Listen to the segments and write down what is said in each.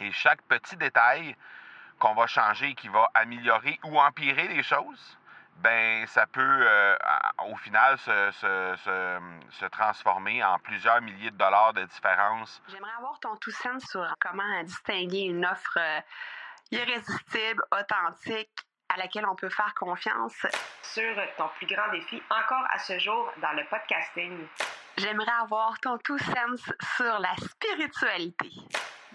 Et chaque petit détail qu'on va changer qui va améliorer ou empirer les choses, ben ça peut euh, au final se, se, transformer en plusieurs milliers de dollars de différence. J'aimerais avoir ton tout sens sur comment distinguer une offre euh, irrésistible, authentique, à laquelle on peut faire confiance. Sur ton plus grand défi encore à ce jour dans le podcasting. J'aimerais avoir ton tout sens sur la spiritualité.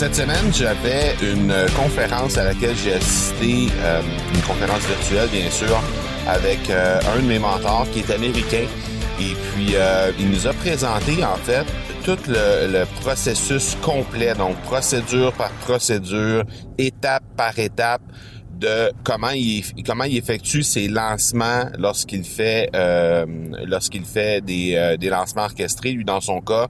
Cette semaine, j'avais une conférence à laquelle j'ai assisté, euh, une conférence virtuelle bien sûr, avec euh, un de mes mentors qui est américain. Et puis, euh, il nous a présenté en fait tout le, processus complet, donc procédure par procédure, étape par étape de comment il comment il effectue ses lancements lorsqu'il fait lorsqu'il fait des, des lancements orchestrés lui dans son cas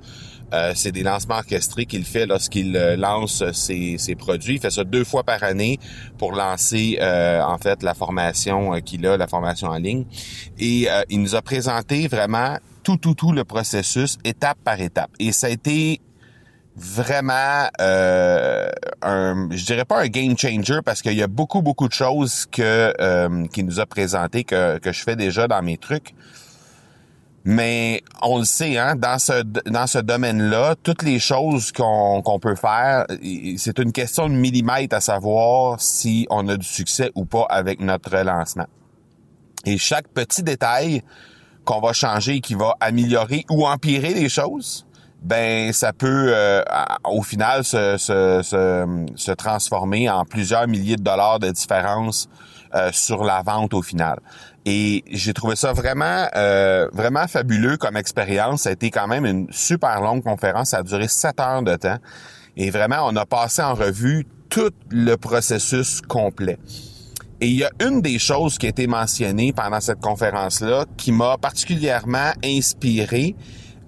euh, c'est des lancements orchestrés qu'il fait lorsqu'il euh, lance ses, ses, produits. Il fait ça deux fois par année pour lancer euh, en fait la formation qu'il a, la formation en ligne. Et il nous a présenté vraiment tout, tout, tout le processus étape par étape. Et ça a été vraiment euh, un, je dirais pas un game changer parce qu'il y a beaucoup beaucoup de choses que euh, qu'il nous a présenté que que je fais déjà dans mes trucs mais on le sait, hein, dans ce dans ce domaine-là, toutes les choses qu'on qu'on peut faire, c'est une question de millimètres à savoir si on a du succès ou pas avec notre lancement. Et chaque petit détail qu'on va changer qui va améliorer ou empirer les choses, ben ça peut euh, au final se, se, se, se, transformer en plusieurs milliers de dollars de différence euh, sur la vente au final. Et j'ai trouvé ça vraiment, euh, vraiment fabuleux comme expérience. Ça a été quand même une super longue conférence. Ça a duré sept heures de temps. Et vraiment, on a passé en revue tout le processus complet. Et il y a une des choses qui a été mentionnée pendant cette conférence-là qui m'a particulièrement inspiré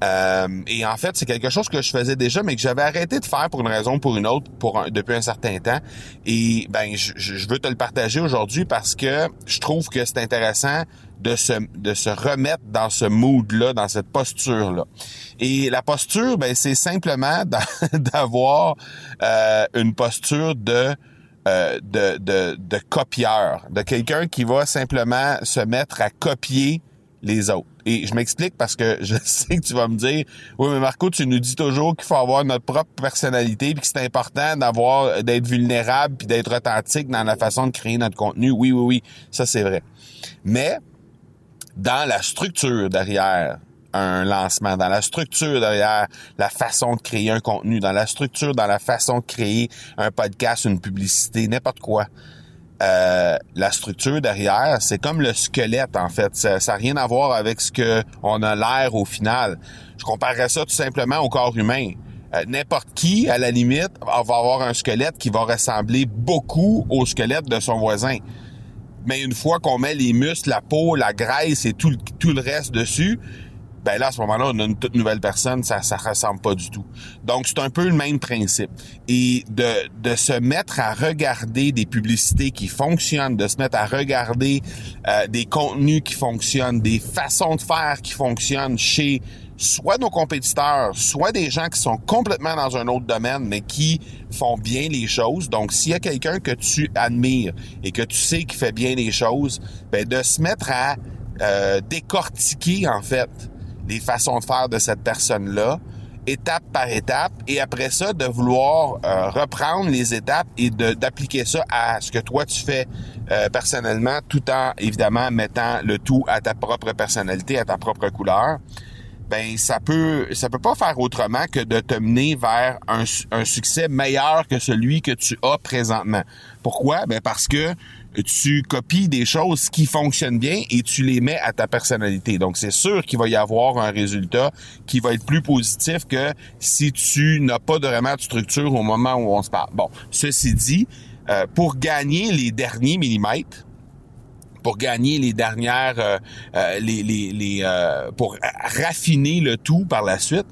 euh, et en fait, c'est quelque chose que je faisais déjà, mais que j'avais arrêté de faire pour une raison ou pour une autre pour depuis un certain temps. Et ben, je, je veux te le partager aujourd'hui parce que je trouve que c'est intéressant de se, de se remettre dans ce mood-là, dans cette posture-là. Et la posture, ben, c'est simplement d'avoir euh, une posture de, euh, de, de, de copieur, de quelqu'un qui va simplement se mettre à copier les autres. Et je m'explique parce que je sais que tu vas me dire, oui, mais Marco, tu nous dis toujours qu'il faut avoir notre propre personnalité, puis que c'est important d'avoir, d'être vulnérable, puis d'être authentique dans la façon de créer notre contenu. Oui, oui, oui, ça c'est vrai. Mais dans la structure derrière un lancement, dans la structure derrière la façon de créer un contenu, dans la structure, dans la façon de créer un podcast, une publicité, n'importe quoi euh, la structure derrière, c'est comme le squelette en fait. Ça n'a rien à voir avec ce que on a l'air au final. Je comparerais ça tout simplement au corps humain. Euh, n'importe qui, à la limite, va avoir un squelette qui va ressembler beaucoup au squelette de son voisin. Mais une fois qu'on met les muscles, la peau, la graisse et tout, tout le reste dessus, ben là, à ce moment-là, on a une toute nouvelle personne, ça ça ressemble pas du tout. Donc, c'est un peu le même principe. Et de, de se mettre à regarder des publicités qui fonctionnent, de se mettre à regarder euh, des contenus qui fonctionnent, des façons de faire qui fonctionnent chez soit nos compétiteurs, soit des gens qui sont complètement dans un autre domaine, mais qui font bien les choses. Donc, s'il y a quelqu'un que tu admires et que tu sais qui fait bien les choses, ben de se mettre à euh, décortiquer, en fait, les façons de faire de cette personne-là, étape par étape, et après ça, de vouloir euh, reprendre les étapes et d'appliquer ça à ce que toi tu fais euh, personnellement, tout en évidemment mettant le tout à ta propre personnalité, à ta propre couleur. Ben ça peut ça peut pas faire autrement que de te mener vers un, succès meilleur que celui que tu as présentement. Pourquoi? Ben parce que tu copies des choses qui fonctionnent bien et tu les mets à ta personnalité. Donc, c'est sûr qu'il va y avoir un résultat qui va être plus positif que si tu n'as pas vraiment de structure au moment où on se parle. Bon, ceci dit, euh, pour gagner les derniers millimètres, pour gagner les dernières, euh, euh, les, les, les pour raffiner le tout par la suite,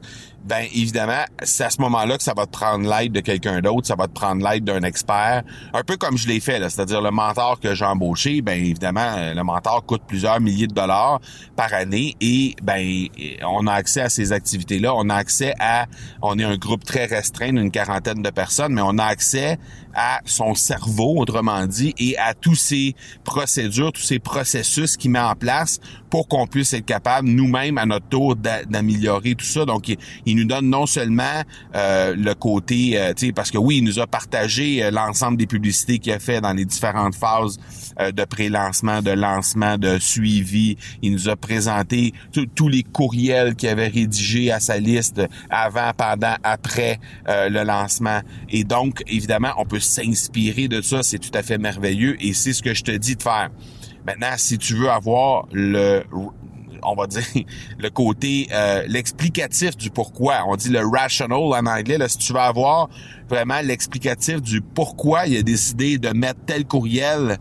ben évidemment, c'est à ce moment-là que ça va te prendre l'aide de quelqu'un d'autre, ça va te prendre l'aide d'un expert, un peu comme je l'ai fait, là, c'est-à-dire le mentor que j'ai embauché, ben évidemment, le mentor coûte plusieurs milliers de dollars par année et ben on a accès à ces activités-là, on a accès à, on est un groupe très restreint d'une quarantaine de personnes, mais on a accès à son cerveau, autrement dit, et à tous ces procédures, tous ces processus qu'il met en place pour qu'on puisse être capable nous-mêmes à notre tour d'améliorer tout ça. Donc, il, nous donne non seulement euh, le côté, euh, tu sais, parce que oui, il nous a partagé euh, l'ensemble des publicités qu'il a fait dans les différentes phases de pré-lancement, de lancement, de suivi. Il nous a présenté tous les courriels qu'il avait rédigés à sa liste avant, pendant, après le lancement. Et donc, évidemment, on peut s'inspirer de ça, c'est tout à fait merveilleux et c'est ce que je te dis de faire. Maintenant, si tu veux avoir le on va dire le côté euh, l'explicatif du pourquoi. On dit le rational en anglais. Là, si tu veux avoir vraiment l'explicatif du pourquoi il a décidé de mettre tel courriel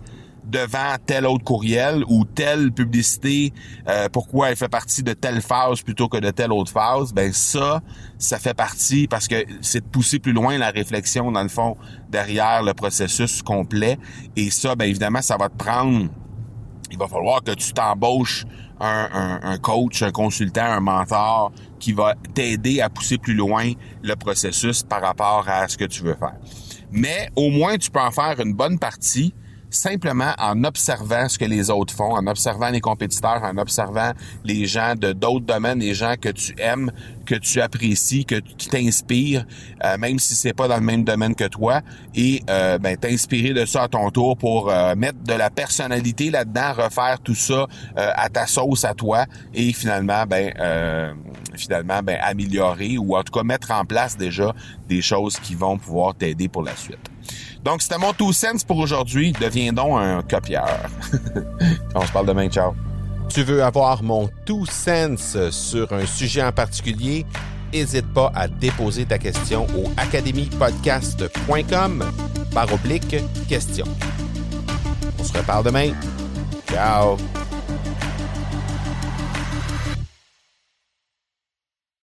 devant tel autre courriel ou telle publicité, euh, pourquoi elle fait partie de telle phase plutôt que de telle autre phase, ben ça, ça fait partie parce que c'est de pousser plus loin la réflexion dans le fond derrière le processus complet. Et ça, ben évidemment, ça va te prendre. Il va falloir que tu t'embauches un, coach, un consultant, un mentor qui va t'aider à pousser plus loin le processus par rapport à ce que tu veux faire. Mais au moins, tu peux en faire une bonne partie simplement en observant ce que les autres font, en observant les compétiteurs, en observant les gens de d'autres domaines, les gens que tu aimes, que tu apprécies, que qui t'inspirent, euh, même si c'est pas dans le même domaine que toi, et euh, ben, t'inspirer de ça à ton tour pour euh, mettre de la personnalité là-dedans, refaire tout ça euh, à ta sauce à toi, et finalement, ben finalement, ben améliorer ou en tout cas mettre en place déjà des choses qui vont pouvoir t'aider pour la suite. Donc, c'était mon two cents pour aujourd'hui. Deviens donc un copieur. On se parle demain. Ciao. Tu veux avoir mon two cents sur un sujet en particulier? N'hésite pas à déposer ta question au academypodcast.com par oblique question. On se reparle demain. Ciao!